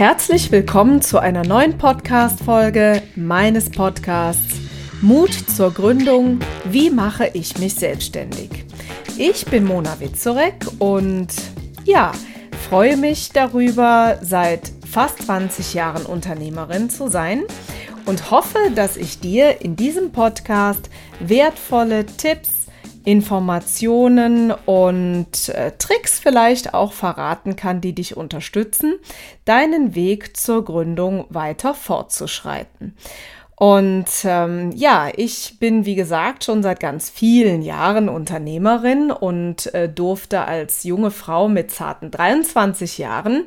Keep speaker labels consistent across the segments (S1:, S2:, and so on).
S1: Herzlich willkommen zu einer neuen Podcast-Folge meines Podcasts Mut zur Gründung. Wie mache ich mich selbstständig? Ich bin Mona Witzorek und ja, freue mich darüber, seit fast 20 Jahren Unternehmerin zu sein und hoffe, dass ich dir in diesem Podcast wertvolle Tipps, Informationen und äh, Tricks vielleicht auch verraten kann, die dich unterstützen, deinen Weg zur Gründung weiter fortzuschreiten. Und ähm, ja, ich bin, wie gesagt, schon seit ganz vielen Jahren Unternehmerin und äh, durfte als junge Frau mit zarten 23 Jahren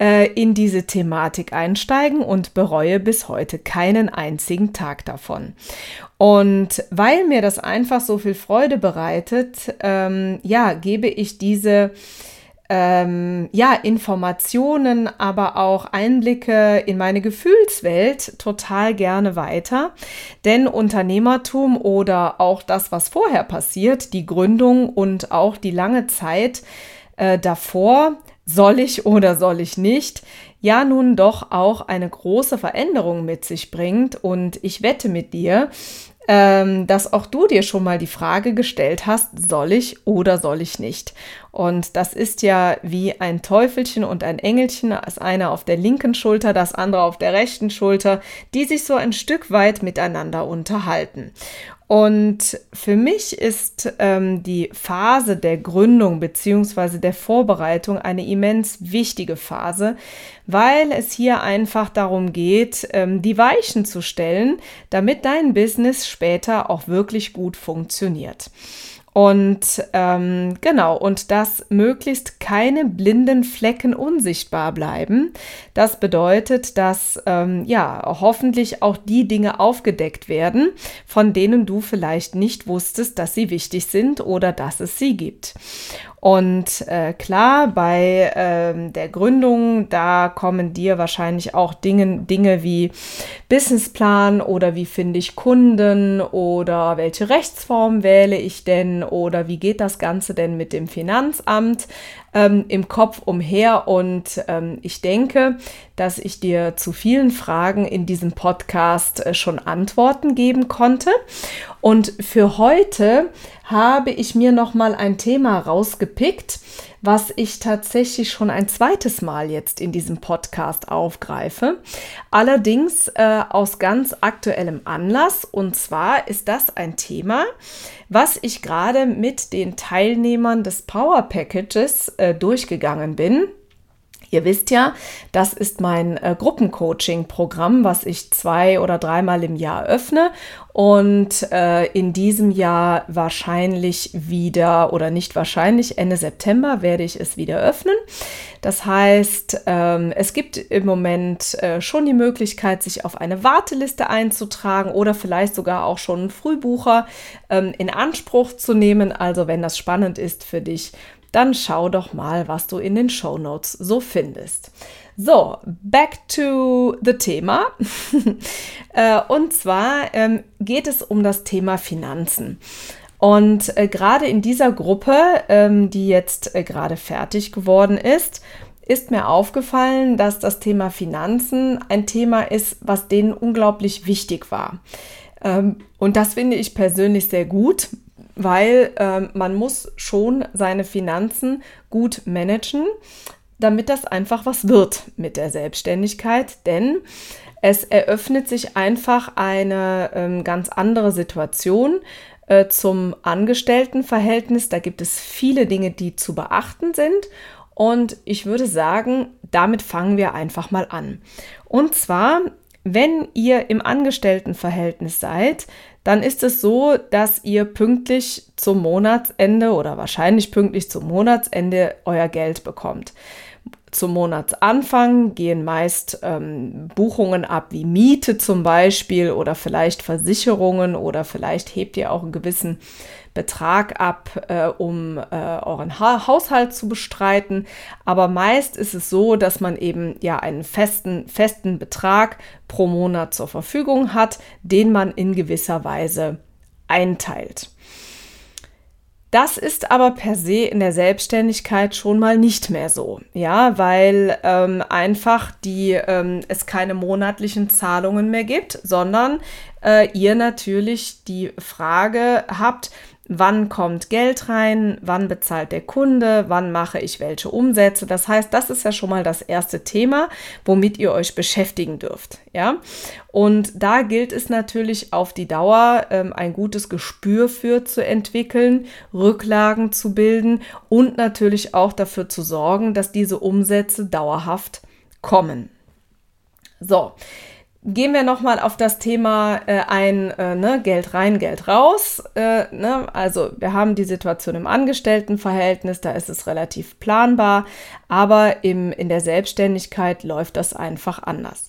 S1: äh, in diese Thematik einsteigen und bereue bis heute keinen einzigen Tag davon. Und weil mir das einfach so viel Freude bereitet, ähm, ja, gebe ich diese ähm, ja, Informationen, aber auch Einblicke in meine Gefühlswelt total gerne weiter. Denn Unternehmertum oder auch das, was vorher passiert, die Gründung und auch die lange Zeit äh, davor, soll ich oder soll ich nicht, ja nun doch auch eine große Veränderung mit sich bringt. Und ich wette mit dir, ähm, dass auch du dir schon mal die Frage gestellt hast, soll ich oder soll ich nicht? Und das ist ja wie ein Teufelchen und ein Engelchen, das eine auf der linken Schulter, das andere auf der rechten Schulter, die sich so ein Stück weit miteinander unterhalten. Und für mich ist ähm, die Phase der Gründung bzw. der Vorbereitung eine immens wichtige Phase, weil es hier einfach darum geht, ähm, die Weichen zu stellen, damit dein Business später auch wirklich gut funktioniert. Und ähm, genau, und dass möglichst keine blinden Flecken unsichtbar bleiben. Das bedeutet, dass ähm, ja hoffentlich auch die Dinge aufgedeckt werden, von denen du vielleicht nicht wusstest, dass sie wichtig sind oder dass es sie gibt. Und äh, klar, bei äh, der Gründung, da kommen dir wahrscheinlich auch Dinge, Dinge wie Businessplan oder wie finde ich Kunden oder welche Rechtsform wähle ich denn oder wie geht das Ganze denn mit dem Finanzamt ähm, im Kopf umher. Und ähm, ich denke, dass ich dir zu vielen Fragen in diesem Podcast äh, schon Antworten geben konnte. Und für heute habe ich mir noch mal ein Thema rausgepickt, was ich tatsächlich schon ein zweites Mal jetzt in diesem Podcast aufgreife. Allerdings äh, aus ganz aktuellem Anlass. Und zwar ist das ein Thema, was ich gerade mit den Teilnehmern des Power Packages äh, durchgegangen bin. Ihr wisst ja, das ist mein äh, Gruppencoaching-Programm, was ich zwei oder dreimal im Jahr öffne und äh, in diesem Jahr wahrscheinlich wieder oder nicht wahrscheinlich Ende September werde ich es wieder öffnen. Das heißt, ähm, es gibt im Moment äh, schon die Möglichkeit, sich auf eine Warteliste einzutragen oder vielleicht sogar auch schon einen Frühbucher ähm, in Anspruch zu nehmen. Also wenn das spannend ist für dich, dann schau doch mal, was du in den Show Notes so findest. So, back to the Thema. Äh, und zwar ähm, geht es um das Thema Finanzen. Und äh, gerade in dieser Gruppe, ähm, die jetzt äh, gerade fertig geworden ist, ist mir aufgefallen, dass das Thema Finanzen ein Thema ist, was denen unglaublich wichtig war. Ähm, und das finde ich persönlich sehr gut, weil ähm, man muss schon seine Finanzen gut managen, damit das einfach was wird mit der Selbstständigkeit, denn es eröffnet sich einfach eine ähm, ganz andere Situation äh, zum Angestelltenverhältnis. Da gibt es viele Dinge, die zu beachten sind. Und ich würde sagen, damit fangen wir einfach mal an. Und zwar, wenn ihr im Angestelltenverhältnis seid, dann ist es so, dass ihr pünktlich zum Monatsende oder wahrscheinlich pünktlich zum Monatsende euer Geld bekommt. Zum Monatsanfang gehen meist ähm, Buchungen ab wie Miete zum Beispiel oder vielleicht Versicherungen oder vielleicht hebt ihr auch einen gewissen Betrag ab, äh, um äh, euren ha Haushalt zu bestreiten. Aber meist ist es so, dass man eben ja einen festen, festen Betrag pro Monat zur Verfügung hat, den man in gewisser Weise einteilt. Das ist aber per se in der Selbstständigkeit schon mal nicht mehr so, ja, weil ähm, einfach die, ähm, es keine monatlichen Zahlungen mehr gibt, sondern äh, ihr natürlich die Frage habt, wann kommt Geld rein, wann bezahlt der Kunde, wann mache ich welche Umsätze. Das heißt, das ist ja schon mal das erste Thema, womit ihr euch beschäftigen dürft. Ja, und da gilt es natürlich auf die Dauer ähm, ein gutes Gespür für zu entwickeln, Rücklagen zu bilden und natürlich auch dafür zu sorgen, dass diese Umsätze dauerhaft kommen. So, Gehen wir nochmal auf das Thema äh, ein, äh, ne, Geld rein, Geld raus. Äh, ne? Also wir haben die Situation im Angestelltenverhältnis, da ist es relativ planbar, aber im, in der Selbstständigkeit läuft das einfach anders.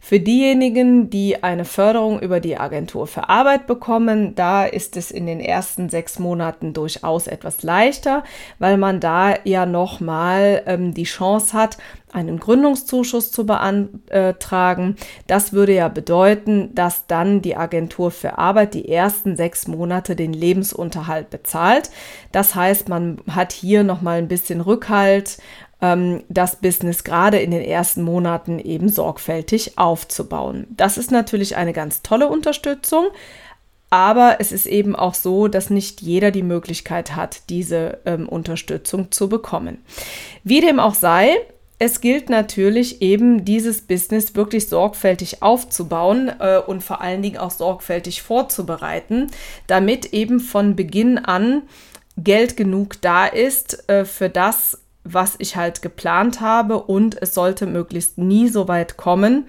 S1: Für diejenigen, die eine Förderung über die Agentur für Arbeit bekommen, da ist es in den ersten sechs Monaten durchaus etwas leichter, weil man da ja nochmal ähm, die Chance hat, einen Gründungszuschuss zu beantragen. Das würde ja bedeuten, dass dann die Agentur für Arbeit die ersten sechs Monate den Lebensunterhalt bezahlt. Das heißt, man hat hier nochmal ein bisschen Rückhalt, ähm, das Business gerade in den ersten Monaten eben sorgfältig aufzubauen. Das ist natürlich eine ganz tolle Unterstützung. Aber es ist eben auch so, dass nicht jeder die Möglichkeit hat, diese ähm, Unterstützung zu bekommen. Wie dem auch sei, es gilt natürlich eben dieses Business wirklich sorgfältig aufzubauen äh, und vor allen Dingen auch sorgfältig vorzubereiten, damit eben von Beginn an Geld genug da ist äh, für das, was ich halt geplant habe. Und es sollte möglichst nie so weit kommen,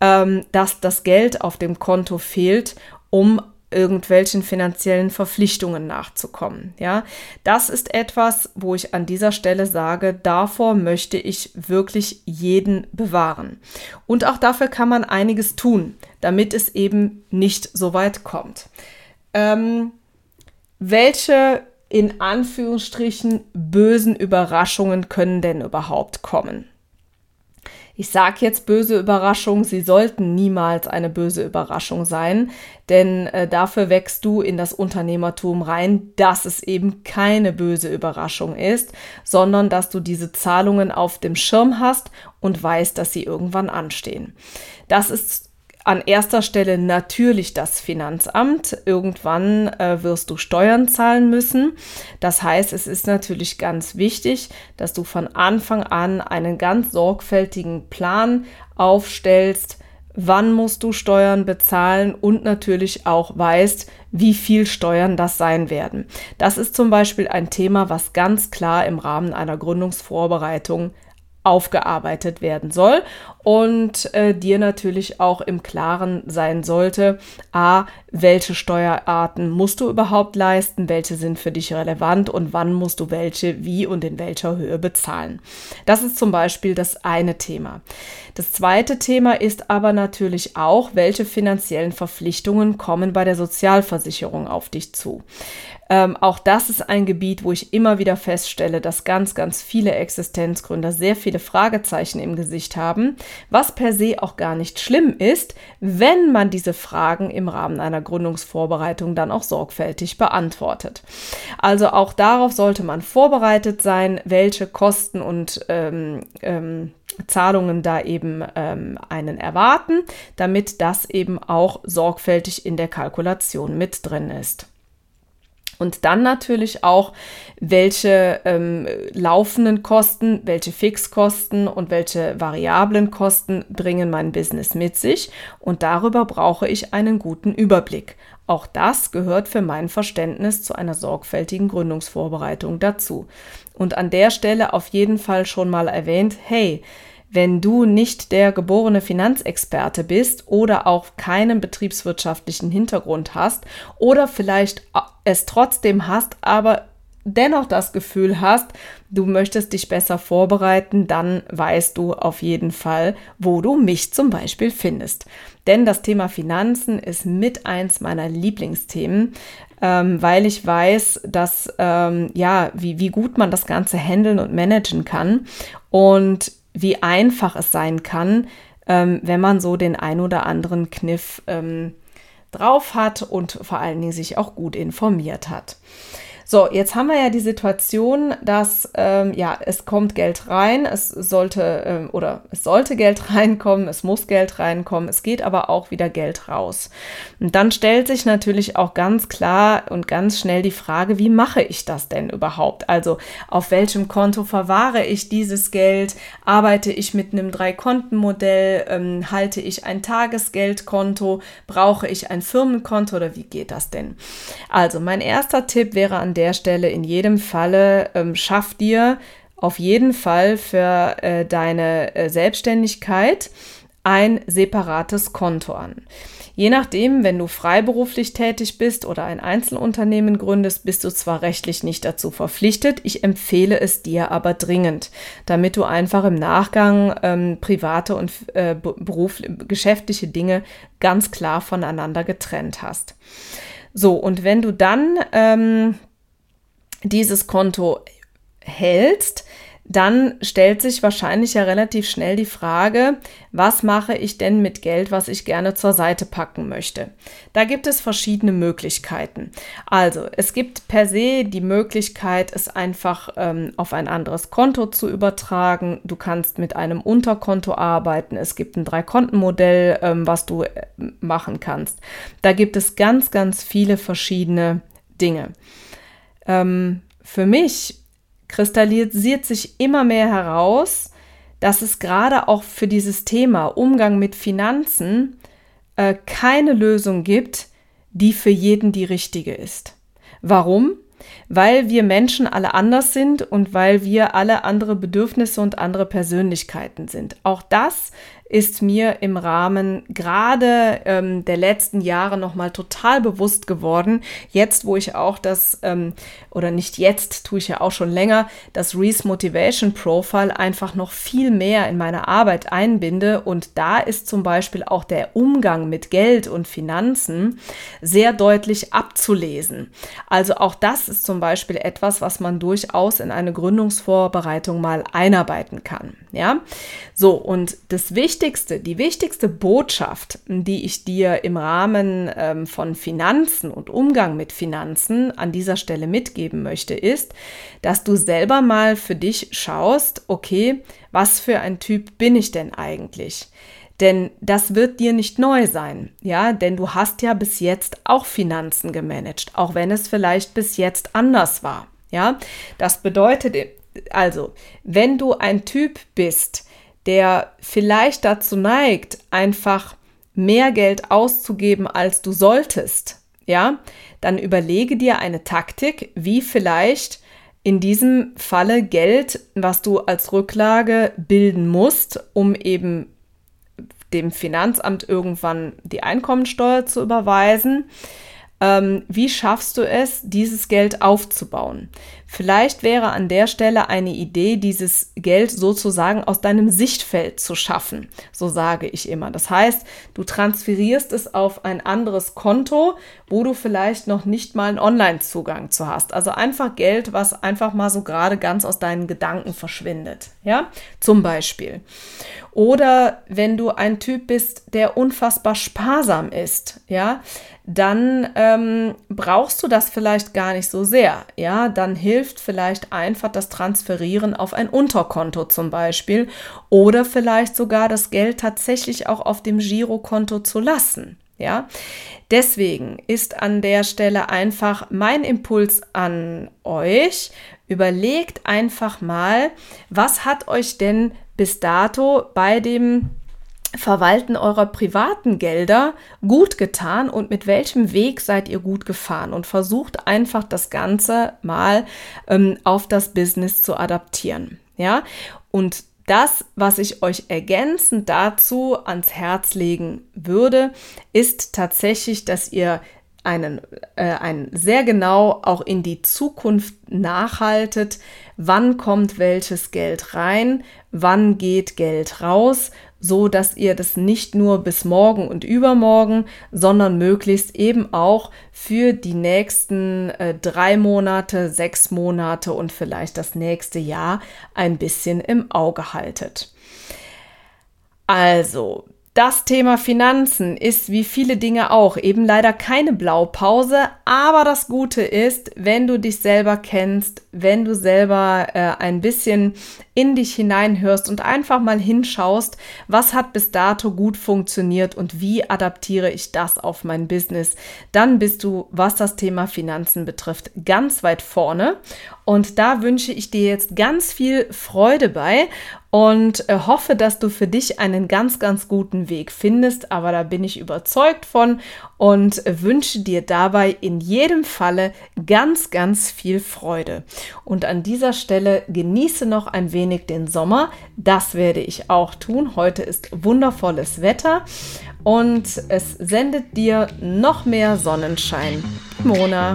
S1: ähm, dass das Geld auf dem Konto fehlt, um irgendwelchen finanziellen Verpflichtungen nachzukommen. Ja, das ist etwas, wo ich an dieser Stelle sage, davor möchte ich wirklich jeden bewahren. Und auch dafür kann man einiges tun, damit es eben nicht so weit kommt. Ähm, welche in Anführungsstrichen bösen Überraschungen können denn überhaupt kommen? Ich sage jetzt böse Überraschung, sie sollten niemals eine böse Überraschung sein, denn äh, dafür wächst du in das Unternehmertum rein, dass es eben keine böse Überraschung ist, sondern dass du diese Zahlungen auf dem Schirm hast und weißt, dass sie irgendwann anstehen. Das ist an erster Stelle natürlich das Finanzamt. Irgendwann äh, wirst du Steuern zahlen müssen. Das heißt, es ist natürlich ganz wichtig, dass du von Anfang an einen ganz sorgfältigen Plan aufstellst, wann musst du Steuern bezahlen und natürlich auch weißt, wie viel Steuern das sein werden. Das ist zum Beispiel ein Thema, was ganz klar im Rahmen einer Gründungsvorbereitung aufgearbeitet werden soll und äh, dir natürlich auch im Klaren sein sollte, a, welche Steuerarten musst du überhaupt leisten, welche sind für dich relevant und wann musst du welche wie und in welcher Höhe bezahlen. Das ist zum Beispiel das eine Thema. Das zweite Thema ist aber natürlich auch, welche finanziellen Verpflichtungen kommen bei der Sozialversicherung auf dich zu. Ähm, auch das ist ein Gebiet, wo ich immer wieder feststelle, dass ganz, ganz viele Existenzgründer sehr viele Fragezeichen im Gesicht haben, was per se auch gar nicht schlimm ist, wenn man diese Fragen im Rahmen einer Gründungsvorbereitung dann auch sorgfältig beantwortet. Also auch darauf sollte man vorbereitet sein, welche Kosten und ähm, ähm, Zahlungen da eben ähm, einen erwarten, damit das eben auch sorgfältig in der Kalkulation mit drin ist. Und dann natürlich auch, welche ähm, laufenden Kosten, welche Fixkosten und welche variablen Kosten bringen mein Business mit sich. Und darüber brauche ich einen guten Überblick. Auch das gehört für mein Verständnis zu einer sorgfältigen Gründungsvorbereitung dazu. Und an der Stelle auf jeden Fall schon mal erwähnt, hey, wenn du nicht der geborene Finanzexperte bist oder auch keinen betriebswirtschaftlichen Hintergrund hast oder vielleicht es trotzdem hast, aber dennoch das Gefühl hast, du möchtest dich besser vorbereiten, dann weißt du auf jeden Fall, wo du mich zum Beispiel findest. Denn das Thema Finanzen ist mit eins meiner Lieblingsthemen, ähm, weil ich weiß, dass ähm, ja, wie, wie gut man das Ganze handeln und managen kann. Und wie einfach es sein kann, ähm, wenn man so den ein oder anderen Kniff ähm, drauf hat und vor allen Dingen sich auch gut informiert hat. So, jetzt haben wir ja die Situation, dass ähm, ja es kommt Geld rein, es sollte ähm, oder es sollte Geld reinkommen, es muss Geld reinkommen, es geht aber auch wieder Geld raus. Und dann stellt sich natürlich auch ganz klar und ganz schnell die Frage, wie mache ich das denn überhaupt? Also auf welchem Konto verwahre ich dieses Geld? Arbeite ich mit einem Drei-Konten-Modell? Ähm, halte ich ein Tagesgeldkonto? Brauche ich ein Firmenkonto oder wie geht das denn? Also mein erster Tipp wäre an der Stelle in jedem Falle, ähm, schaff dir auf jeden Fall für äh, deine äh, Selbstständigkeit ein separates Konto an. Je nachdem, wenn du freiberuflich tätig bist oder ein Einzelunternehmen gründest, bist du zwar rechtlich nicht dazu verpflichtet, ich empfehle es dir aber dringend, damit du einfach im Nachgang ähm, private und äh, beruf, geschäftliche Dinge ganz klar voneinander getrennt hast. So, und wenn du dann ähm, dieses Konto hältst, dann stellt sich wahrscheinlich ja relativ schnell die Frage, was mache ich denn mit Geld, was ich gerne zur Seite packen möchte? Da gibt es verschiedene Möglichkeiten. Also, es gibt per se die Möglichkeit, es einfach ähm, auf ein anderes Konto zu übertragen. Du kannst mit einem Unterkonto arbeiten. Es gibt ein Drei-Konten-Modell, ähm, was du äh, machen kannst. Da gibt es ganz, ganz viele verschiedene Dinge. Ähm, für mich kristallisiert sich immer mehr heraus, dass es gerade auch für dieses Thema Umgang mit Finanzen äh, keine Lösung gibt, die für jeden die richtige ist. Warum? Weil wir Menschen alle anders sind und weil wir alle andere Bedürfnisse und andere Persönlichkeiten sind. Auch das ist mir im Rahmen gerade ähm, der letzten Jahre nochmal total bewusst geworden. Jetzt, wo ich auch das, ähm, oder nicht jetzt, tue ich ja auch schon länger, das Reese Motivation Profile einfach noch viel mehr in meine Arbeit einbinde. Und da ist zum Beispiel auch der Umgang mit Geld und Finanzen sehr deutlich abzulesen. Also auch das ist zum Beispiel etwas, was man durchaus in eine Gründungsvorbereitung mal einarbeiten kann. Ja, so und das Wichtigste wichtigste, die wichtigste Botschaft, die ich dir im Rahmen ähm, von Finanzen und Umgang mit Finanzen an dieser Stelle mitgeben möchte, ist, dass du selber mal für dich schaust, okay, was für ein Typ bin ich denn eigentlich? Denn das wird dir nicht neu sein, ja, denn du hast ja bis jetzt auch Finanzen gemanagt, auch wenn es vielleicht bis jetzt anders war, ja. Das bedeutet also, wenn du ein Typ bist, der vielleicht dazu neigt, einfach mehr Geld auszugeben, als du solltest, ja, dann überlege dir eine Taktik, wie vielleicht in diesem Falle Geld, was du als Rücklage bilden musst, um eben dem Finanzamt irgendwann die Einkommensteuer zu überweisen, ähm, wie schaffst du es, dieses Geld aufzubauen? Vielleicht wäre an der Stelle eine Idee, dieses Geld sozusagen aus deinem Sichtfeld zu schaffen, so sage ich immer. Das heißt, du transferierst es auf ein anderes Konto, wo du vielleicht noch nicht mal einen Online-Zugang zu hast. Also einfach Geld, was einfach mal so gerade ganz aus deinen Gedanken verschwindet. Ja, zum Beispiel. Oder wenn du ein Typ bist, der unfassbar sparsam ist, ja, dann ähm, brauchst du das vielleicht gar nicht so sehr. Ja, dann hilft vielleicht einfach das Transferieren auf ein Unterkonto zum Beispiel oder vielleicht sogar das Geld tatsächlich auch auf dem Girokonto zu lassen. Ja, deswegen ist an der Stelle einfach mein Impuls an euch. Überlegt einfach mal, was hat euch denn bis dato bei dem Verwalten eurer privaten Gelder gut getan und mit welchem Weg seid ihr gut gefahren? Und versucht einfach das Ganze mal ähm, auf das Business zu adaptieren. Ja, und das, was ich euch ergänzend dazu ans Herz legen würde, ist tatsächlich, dass ihr einen, äh, einen sehr genau auch in die Zukunft nachhaltet, wann kommt welches Geld rein, wann geht Geld raus, so dass ihr das nicht nur bis morgen und übermorgen, sondern möglichst eben auch für die nächsten äh, drei Monate, sechs Monate und vielleicht das nächste Jahr ein bisschen im Auge haltet. Also, Das Thema Finanzen ist wie viele Dinge auch eben leider keine Blaupause, aber das Gute ist, wenn du dich selber kennst, wenn du selber äh, ein bisschen in dich hineinhörst und einfach mal hinschaust, was hat bis dato gut funktioniert und wie adaptiere ich das auf mein Business, dann bist du, was das Thema Finanzen betrifft, ganz weit vorne. Und da wünsche ich dir jetzt ganz viel Freude bei und äh, hoffe, dass du für dich einen ganz, ganz guten Weg findest. Aber da bin ich überzeugt von und wünsche dir dabei in jedem Falle ganz, ganz viel Freude. Und an dieser Stelle genieße noch ein wenig den Sommer. Das werde ich auch tun. Heute ist wundervolles Wetter und es sendet dir noch mehr Sonnenschein. Mona.